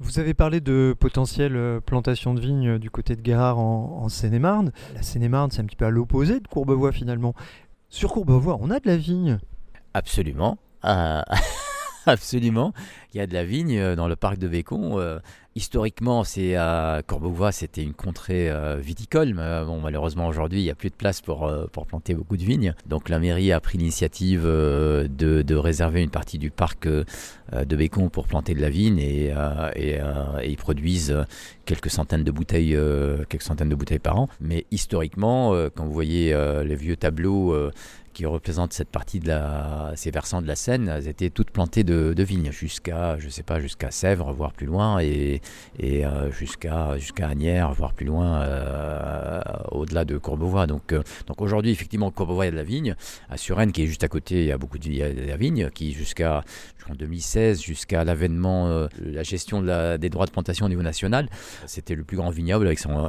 S1: Vous avez parlé de potentielle plantation de vignes du côté de Guérard en, en Seine-et-Marne. La Seine-et-Marne, c'est un petit peu à l'opposé de Courbevoie finalement. Sur Courbevoie, on a de la vigne?
S3: Absolument. Euh, Absolument. Il y a de la vigne euh, dans le parc de Bécon. Euh, historiquement, c'est à Courbevoie, c'était une contrée euh, viticole. Mais, bon, malheureusement, aujourd'hui, il n'y a plus de place pour, pour planter beaucoup de vignes. Donc, la mairie a pris l'initiative de, de réserver une partie du parc de Bécon pour planter de la vigne et, et, et ils produisent quelques centaines de bouteilles, quelques centaines de bouteilles par an. Mais historiquement, quand vous voyez les vieux tableaux qui représentent cette partie de la, ces versants de la Seine, elles étaient toutes plantées de, vignes jusqu'à, je sais pas, jusqu'à Sèvres, voire plus loin, et, et euh, jusqu'à jusqu'à Agnières, voire plus loin, euh, au-delà de Courbevoie. Donc, euh, donc aujourd'hui, effectivement, Courbevoie, il y a de la vigne. À Suresnes, qui est juste à côté, il y a beaucoup de, il y a de la vigne, qui jusqu'à en 2016, jusqu'à l'avènement, la gestion des droits de plantation au niveau national, c'était le plus grand vignoble avec son,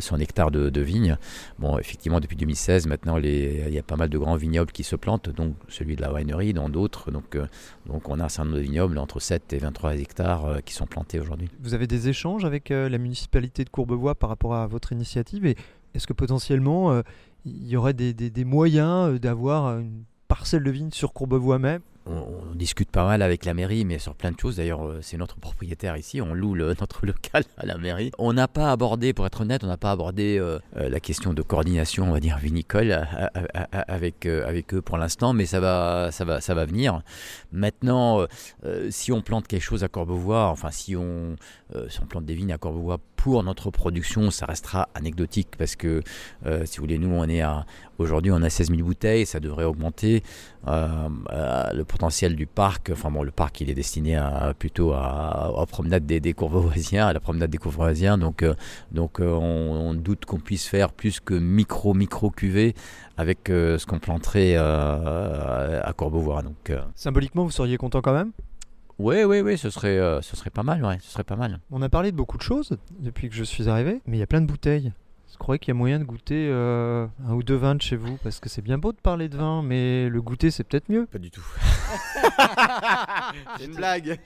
S3: son hectare de, de vignes. Bon, effectivement, depuis 2016, maintenant, les- il y a pas mal de grands vignobles qui se plantent, donc celui de la winery, dans d'autres. Donc, euh, donc, on a un certain nombre de vignobles entre 7 et 23 hectares euh, qui sont plantés aujourd'hui.
S1: Vous avez des échanges avec euh, la municipalité de Courbevoie par rapport à votre initiative et est-ce que potentiellement il y aurait des, moyens d'avoir une parcelle de vigne sur Courbevoie même
S3: On, discute pas mal avec la mairie, mais sur plein de choses. D'ailleurs, euh, c'est notre propriétaire ici. On loue notre local à la mairie. On n'a pas abordé, pour être honnête, on n'a pas abordé euh, euh, la question de coordination, on va dire vinicole, avec eux pour l'instant, mais ça va, ça va, ça va venir. Maintenant, si on plante quelque chose à Courbevoie, enfin si on si on plante des vignes à Courbevoie pour notre production, ça restera anecdotique parce que euh, si vous voulez, nous on est à aujourd'hui on a 16 000 bouteilles, ça devrait augmenter. Euh, euh, le potentiel du parc, enfin bon, le parc il est destiné à, plutôt à, à promenade des, des Courbevoisiens, à la promenade des Courbevoisiens, donc, donc on, doute qu'on puisse faire plus que micro micro cuvée avec ce qu'on planterait à Courbevoie. Donc
S1: Symboliquement, vous seriez content quand même?
S3: Oui, oui, oui, ce serait, euh, ce serait pas mal, ouais, ce serait pas mal.
S1: On a parlé de beaucoup de choses depuis que je suis arrivé, mais il y a plein de bouteilles. Je croyais qu'il y a moyen de goûter euh, un ou deux vins de chez vous, parce que c'est bien beau de parler de vin, mais le goûter c'est peut-être mieux.
S4: Pas du tout. C'est une blague.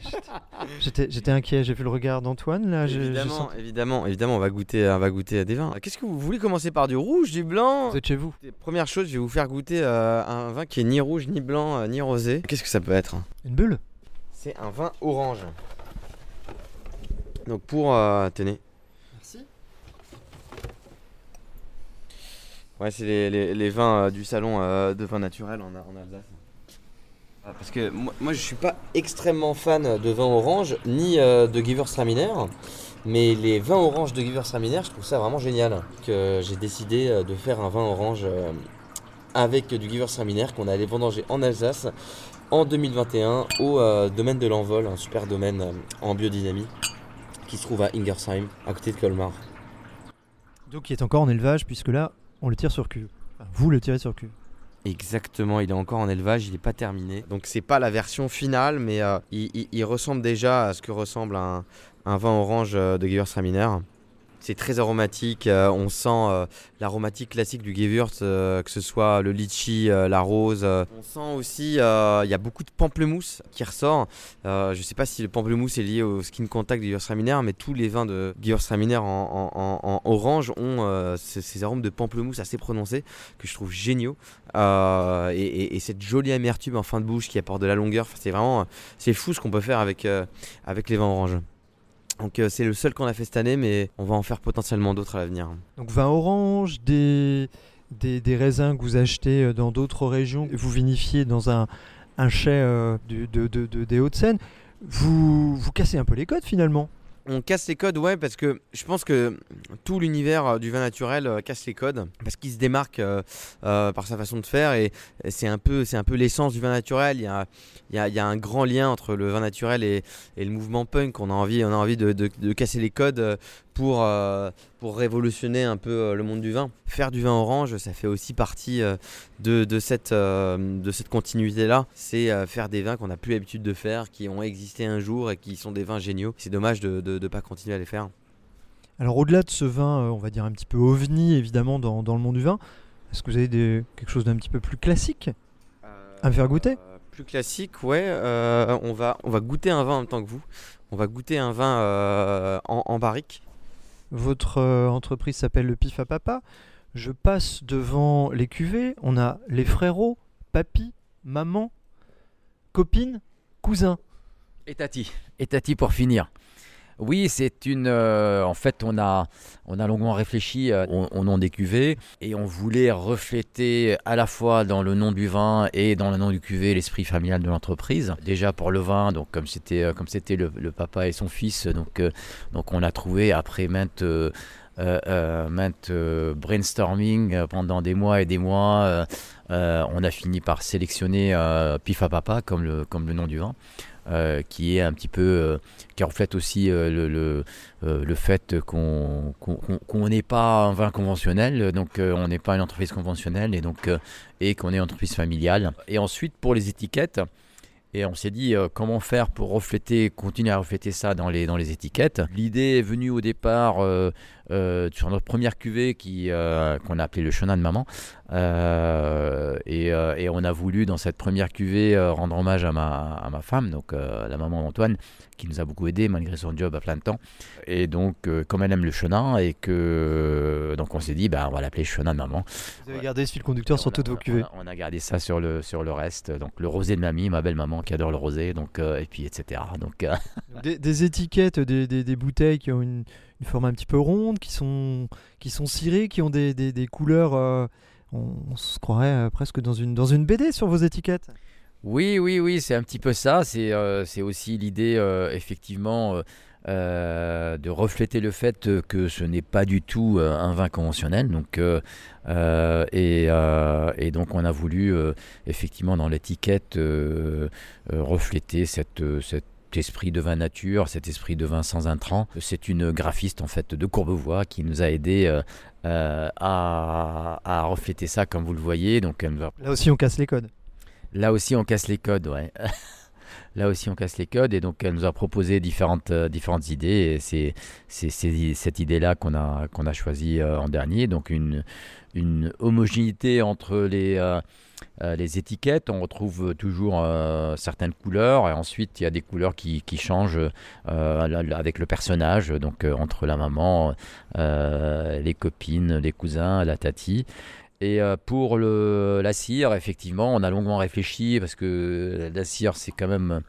S1: J'étais j'étais inquiet, j'ai vu le regard d'Antoine là.
S4: Évidemment, évidemment, évidemment, on va goûter, on va goûter à des vins. Qu'est-ce que vous voulez commencer par du rouge, du blanc
S1: Vous êtes chez vous.
S4: Première chose, je vais vous faire goûter euh, un vin qui est ni rouge, ni blanc, euh, ni rosé. Qu'est-ce que ça peut être?
S1: Une bulle
S4: C'est un vin orange. Donc pour, euh, tenez.
S1: Merci.
S4: Ouais, c'est les, les- les vins euh, du salon euh, de vin naturel en, en Alsace. Ah, Parce que moi, moi, je suis pas extrêmement fan de vin orange ni de Gewürztraminer, mais les vins oranges de Gewürztraminer, je trouve ça vraiment génial. Que j'ai décidé de faire un vin orange avec du Gewürztraminer qu'on allait vendanger en Alsace en 2021 au euh, domaine de l'Envol, un super domaine euh, en biodynamie qui se trouve à Ingersheim, à côté de Colmar.
S1: Donc il est encore en élevage, puisque là, on le tire sur. Enfin, vous le tirez sur cuve.
S4: Exactement, il est encore en élevage, il n'est pas terminé. Donc c'est pas la version finale, mais euh, il, il- il ressemble déjà à ce que ressemble un, un vin orange euh, de Gewürztraminer. C'est très aromatique, euh, on sent euh, l'aromatique classique du Gewürz, euh, que ce soit le litchi, la rose. On sent aussi, il y a beaucoup de pamplemousse qui ressort. Je sais pas si le pamplemousse est lié au skin contact de Gewürztraminer, mais tous les vins de Gewürztraminer en, en- orange ont ces, arômes de pamplemousse assez prononcés que je trouve géniaux. Et, et- et cette jolie amertume en fin de bouche qui apporte de la longueur, c'est vraiment c'est fou ce qu'on peut faire avec, avec les vins oranges. Donc euh, c'est le seul qu'on a fait cette année, mais on va en faire potentiellement d'autres à l'avenir.
S1: Donc vin orange, des, des, raisins que vous achetez euh, dans d'autres régions, vous vinifiez dans un, un chai euh, de, de- de- des Hauts-de-Seine. Vous, vous cassez un peu les codes finalement.
S4: On casse les codes, ouais, parce que je pense que tout l'univers euh, du vin naturel euh, casse les codes, parce qu'il se démarque euh, par sa façon de faire, et, c'est un peu, l'essence du vin naturel. Il y a, un grand lien entre le vin naturel et, le mouvement punk. On a envie, de, casser les codes pour, euh, pour révolutionner un peu euh, le monde du vin. Faire du vin orange, ça fait aussi partie euh, de, de cette, de cette continuité-là. C'est faire des vins qu'on n'a plus l'habitude de faire, qui ont existé un jour et qui sont des vins géniaux. C'est dommage de ne pas continuer à les faire.
S1: Alors au-delà de ce vin, on va dire un petit peu ovni évidemment dans, dans le monde du vin, est-ce que vous avez des, quelque chose d'un petit peu plus classique À me faire goûter?
S4: Plus classique, ouais. euh, on, va, on va goûter un vin en même temps que vous. On va goûter un vin euh, en, en barrique.
S1: Votre euh, entreprise s'appelle le Pif à Papa. Je passe devant les cuvées. On a les frérots, papy, maman, copine, cousin.
S3: Et Tati, et Tati pour finir. Oui, c'est une. euh, en fait, on a, on a longuement réfléchi euh, au, au nom des cuvées et on voulait refléter à la fois dans le nom du vin et dans le nom du cuvée l'esprit familial de l'entreprise. Déjà pour le vin, donc comme c'était, euh, comme c'était le, papa et son fils, donc, euh, on a trouvé après maintes. euh, euh, euh, maintes, euh, brainstorming euh, pendant des mois et des mois, euh, euh, on a fini par sélectionner euh, Pif à Papa comme le nom du vin. Euh, qui est un petit peu euh, qui reflète aussi euh, le, le, le fait qu'on qu'on n'est pas un vin conventionnel, donc on n'est pas une entreprise conventionnelle et donc et qu'on est une entreprise familiale. Et ensuite pour les étiquettes, et on s'est dit comment faire pour refléter, continuer à refléter ça dans les, dans les étiquettes? L'idée est venue au départ euh, sur notre première cuvée qui, euh, qu'on a appelée le chenin de maman. Euh, et, et on a voulu dans cette première cuvée rendre hommage à ma, à ma femme, donc la maman d'Antoine, qui nous a beaucoup aidé malgré son job à plein de temps. Et donc comme elle aime le chenin et que donc on s'est dit bah on va l'appeler chenin de maman.
S1: Vous avez gardé ce fil conducteur sur
S3: a-
S1: toutes vos cuvées.
S3: On a, on a gardé ça sur le, sur le reste. Donc le rosé de mamie, ma belle maman qui adore le rosé, donc et puis etc. Donc
S1: Des, des étiquettes, des, des- des bouteilles qui ont une, une forme un petit peu ronde, qui sont, qui sont cirées, qui ont des, des- des couleurs. euh, on, se croirait euh, presque dans une, dans une BD sur vos étiquettes.
S3: Oui, oui, oui, c'est un petit peu ça. C'est euh, aussi l'idée, euh, effectivement, de refléter le fait que ce n'est pas du tout un vin conventionnel. Donc, et, et donc, on a voulu, effectivement, dans l'étiquette, refléter cette, euh, cet esprit de vin nature, cet esprit de vin sans intrants. C'est une graphiste, en fait, de Courbevoie qui nous a aidé euh, euh, à, à refléter ça, comme vous le voyez. Donc,
S1: Là aussi, on casse les codes.
S3: Là aussi, on casse les codes, ouais. Là aussi, on casse les codes et donc elle nous a proposé différentes, euh, différentes idées et c'est cette idée-là qu'on a, a choisi euh, en dernier. Donc une, homogénéité entre les, euh, les étiquettes. On retrouve toujours certaines couleurs et ensuite il y a des couleurs qui, qui changent avec le personnage. Donc entre la maman, les copines, les cousins, la tati. Et euh, pour le, la cire, effectivement, on a longuement réfléchi parce que la cire, c'est quand même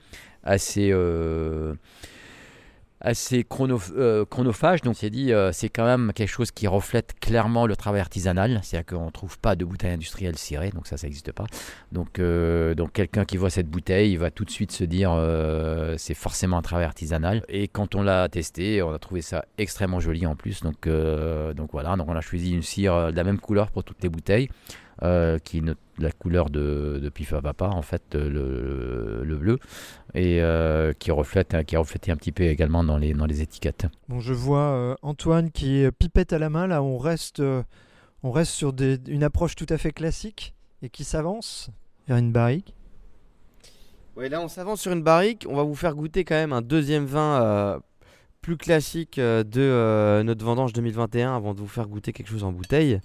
S3: assez, euh, assez euh, chronophage. Donc, c'est dit, euh, c'est quand même quelque chose qui reflète clairement le travail artisanal. C'est-à-dire qu'on ne trouve pas de bouteille industrielle cirée, donc ça, ça n'existe pas. Donc, euh, donc quelqu'un qui voit cette bouteille, il va tout de suite se dire, c'est forcément un travail artisanal. Et quand on l'a testé, on a trouvé ça extrêmement joli en plus. Donc, donc voilà, donc on a choisi une cire de la même couleur pour toutes les bouteilles. Euh, qui est notre- la couleur de, de Pif à Papa, en fait, euh, le, le bleu, et euh, qui, reflète, qui a reflété un petit peu également dans les, dans les étiquettes.
S1: Bon, je vois euh, Antoine qui est pipette à la main. Là, on reste, euh, on reste sur des- une approche tout à fait classique et qui s'avance vers une barrique.
S4: Ouais, là on s'avance sur une barrique. On va vous faire goûter quand même un deuxième vin euh, plus classique euh, de euh, notre vendange 2021 avant de vous faire goûter quelque chose en bouteille.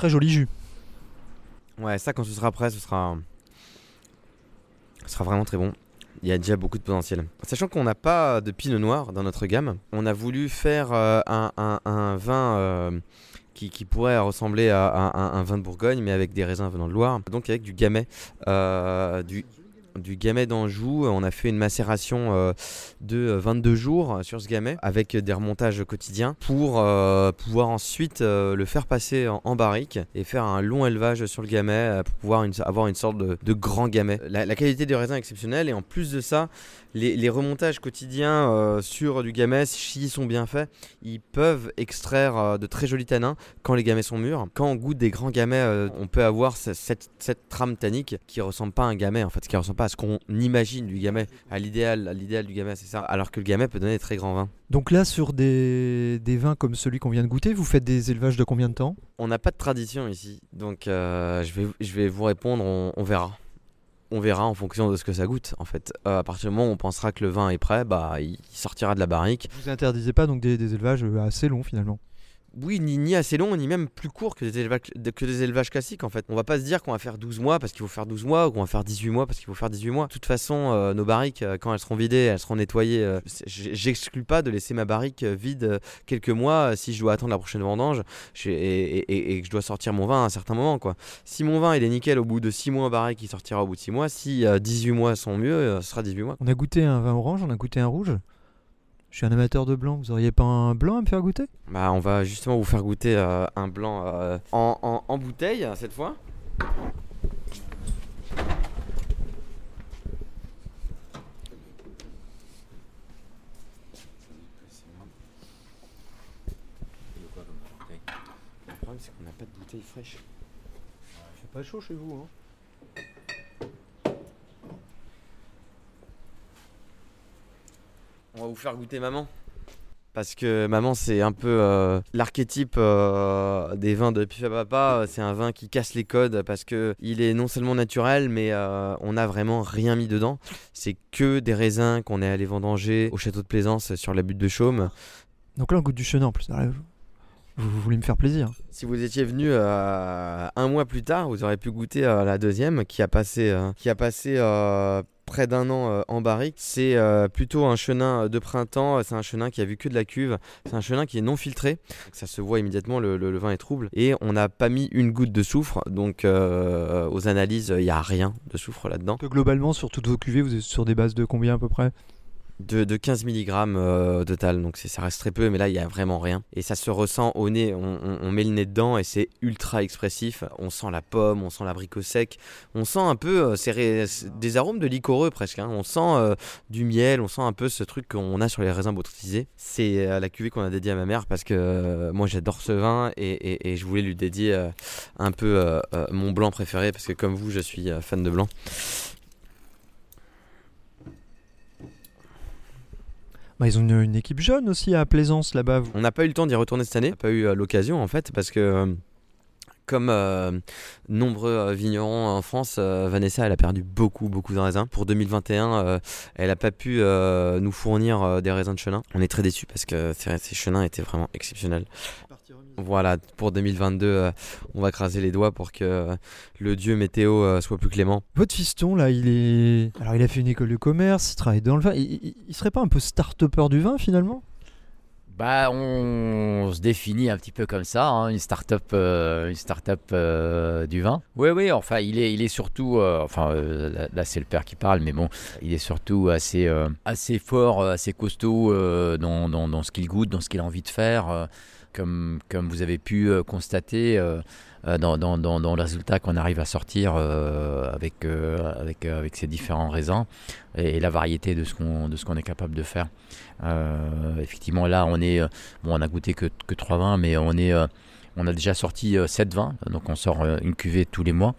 S1: Très joli jus.
S4: Ouais, ça quand ce sera prêt, ce sera, ce sera vraiment très bon. Il y a déjà beaucoup de potentiel. Sachant qu'on n'a pas de pinot noir dans notre gamme, on a voulu faire euh, un, un- un vin euh, qui, pourrait ressembler à, un vin de Bourgogne, mais avec des raisins venant de Loire. Donc avec du gamay, euh, du, du gamay d'Anjou. On a fait une macération euh, de euh, 22 jours euh, sur ce gamay avec des remontages quotidiens pour euh, pouvoir ensuite euh, le faire passer en, barrique et faire un long élevage sur le gamay euh, pour pouvoir avoir une sorte de, grand gamay. La, qualité du raisin est exceptionnelle et en plus de ça, les, remontages quotidiens euh, sur du gamay, s'ils sont bien faits, ils peuvent extraire euh, de très jolis tanins quand les gamets sont mûrs. Quand on goûte des grands gamets, euh, on peut avoir ce- cette, cette trame tannique qui ressemble pas à un gamet, en fait, qui ressemble pas à ce qu'on imagine du gamet, à l'idéal, à l'idéal du gamet, c'est ça. Alors que le gamet peut donner des très grands vins.
S1: Donc là, sur des, des vins comme celui qu'on vient de goûter, vous faites des élevages de combien de temps?
S4: On n'a pas de tradition ici, donc euh, je, vais, je vais vous répondre, on, on verra. On verra en fonction de ce que ça goûte, en fait. Euh, à partir du moment où on pensera que le vin est prêt, bah, il sortira de la barrique.
S1: Vous interdisez pas donc des, des élevages euh, assez longs finalement?
S4: Oui, ni, ni assez long, ni même plus court que des, élevages, classiques en fait. On va pas se dire qu'on va faire 12 mois parce qu'il faut faire 12 mois ou qu'on va faire 18 mois parce qu'il faut faire 18 mois. De toute façon, euh, nos barriques, euh, quand elles seront vidées, elles seront nettoyées. euh, J'exclus pas de laisser ma barrique vide quelques mois si je dois attendre la prochaine vendange et, que je dois sortir mon vin à un certain moment. quoi. Si mon vin il est nickel au bout de 6 mois barrique, il sortira au bout de 6 mois. Si euh, 18 mois sont mieux, ce sera 18 mois.
S1: On a goûté un vin orange, on a goûté un rouge? Je suis un amateur de blanc, vous auriez pas un blanc à me faire goûter?
S4: Bah, on va justement vous faire goûter euh, un blanc euh, en, en- en bouteille cette fois. Le problème c'est qu'on n'a pas de bouteille fraîche.
S1: C'est pas chaud chez vous, hein?
S4: On va vous faire goûter maman. Parce que maman, c'est un peu euh, l'archétype euh, des vins de Pif à Papa. C'est un vin qui casse les codes parce que il est non seulement naturel, mais euh, on n'a vraiment rien mis dedans. C'est que des raisins qu'on est allé vendanger au château de Plaisance sur la butte de Chaume.
S1: Donc là, on goûte du chenin en plus. Alors, Vous, vous voulez me faire plaisir
S4: Si vous étiez venu euh, un mois plus tard, vous auriez pu goûter euh, la deuxième qui a passé, euh, qui a passé euh, près d'un an euh, en barrique. C'est euh, plutôt un chenin de printemps. C'est un chenin qui a vu que de la cuve. C'est un chenin qui est non filtré. Ça se voit immédiatement, le, vin est trouble. Et on n'a pas mis une goutte de soufre. Donc euh, aux analyses, il n'y a rien de soufre là-dedans.
S1: Globalement, sur toutes vos cuvées, vous êtes sur des bases de combien à peu près?
S4: De, de 15 mg au total, donc ça reste très peu, mais là il y a vraiment rien. Et ça se ressent au nez, on, met le nez dedans et c'est ultra expressif. On sent la pomme, on sent l'abricot sec, on sent un peu euh, des arômes de liquoreux presque. hein. On sent euh, du miel, on sent un peu ce truc qu'on a sur les raisins botrytisés. C'est euh, la cuvée qu'on a dédiée à ma mère parce que euh, moi j'adore ce vin et, et- et je voulais lui dédier euh, un peu euh, euh, mon blanc préféré parce que comme vous je suis euh, fan de blanc.
S1: Bah, Ils ont une, une équipe jeune aussi à Plaisance là-bas. vous.
S4: On n'a pas eu le temps d'y retourner cette année, on n'a pas eu euh, l'occasion en fait, parce que euh, comme euh, nombreux euh, vignerons en France, euh, Vanessa elle a perdu beaucoup beaucoup de raisins. Pour 2021, euh, elle n'a pas pu nous fournir des raisins de chenin. On est très déçus parce que ces, chenins étaient vraiment exceptionnels. Voilà, pour 2022, euh, on va craser les doigts pour que le dieu météo soit plus clément.
S1: Votre fiston là, il est. Alors, il a fait une école de commerce, il travaille dans le vin. Il, il- il serait pas un peu start-upper du vin finalement?
S3: Bah, on se définit un petit peu comme ça, hein, une start-up, euh, une start-up euh, du vin. Oui, oui. Enfin, il est, il est surtout, euh, enfin, là, c'est le père qui parle, mais bon, il est surtout assez, assez fort, assez costaud dans, dans, dans ce qu'il goûte, dans ce qu'il a envie de faire. comme, comme vous avez pu constater dans, dans, dans, dans le résultat qu'on arrive à sortir euh, avec, euh, avec, euh, avec ces différents raisins et, la variété de ce qu'on qu'on est capable de faire. Euh, effectivement, là, on est, euh, bon, on a goûté que, que 3 vins, mais on est, euh, on a déjà sorti 7 vins, donc on sort euh, une cuvée tous les mois.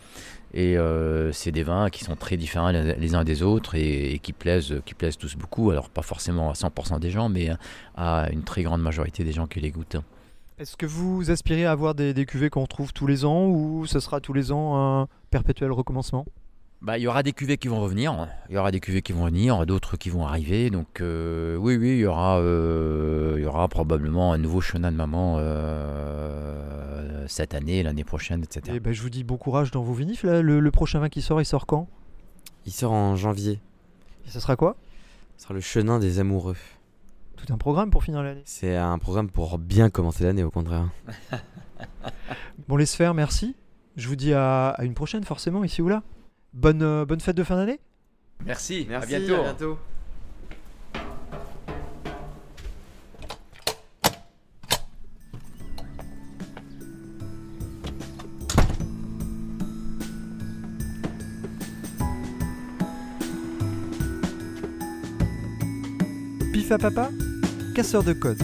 S3: Et euh, c'est des vins qui sont très différents les uns des autres et, et qui plaisent, qui plaisent tous beaucoup. Alors pas forcément à 100% des gens, mais à une très grande majorité des gens qui les goûtent.
S1: Est-ce que vous aspirez à avoir des, des cuvées qu'on retrouve tous les ans ou ce sera tous les ans un perpétuel recommencement?
S3: Bah, il y aura des cuvées qui vont revenir, il y aura des cuvées qui vont venir, d'autres qui vont arriver. Donc euh, oui, oui, il y aura, euh, il y aura probablement un nouveau chenin de maman euh, cette année, l'année prochaine, etc.
S1: Et ben, je vous dis bon courage dans vos vinifs. là. Le, le prochain vin qui sort, il sort quand?
S4: Il sort en janvier,
S1: Et ça sera quoi?
S4: Ce sera le chenin des amoureux.
S1: Tout un programme pour finir l'année.
S4: C'est un programme pour bien commencer l'année au contraire.
S1: Bon, les sphères, merci. Je vous dis à, à une prochaine, forcément, ici ou là. Bonne, euh, bonne fête de fin d'année.
S3: Merci,
S4: Merci,
S3: à bientôt.
S4: À bientôt.
S1: Pif à papa? Casseur de code.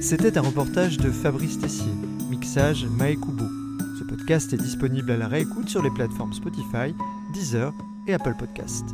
S1: C'était un reportage de Fabrice Tessier, mixage Mae Kubo. Ce podcast est disponible à la réécoute sur les plateformes Spotify, Deezer et Apple Podcast.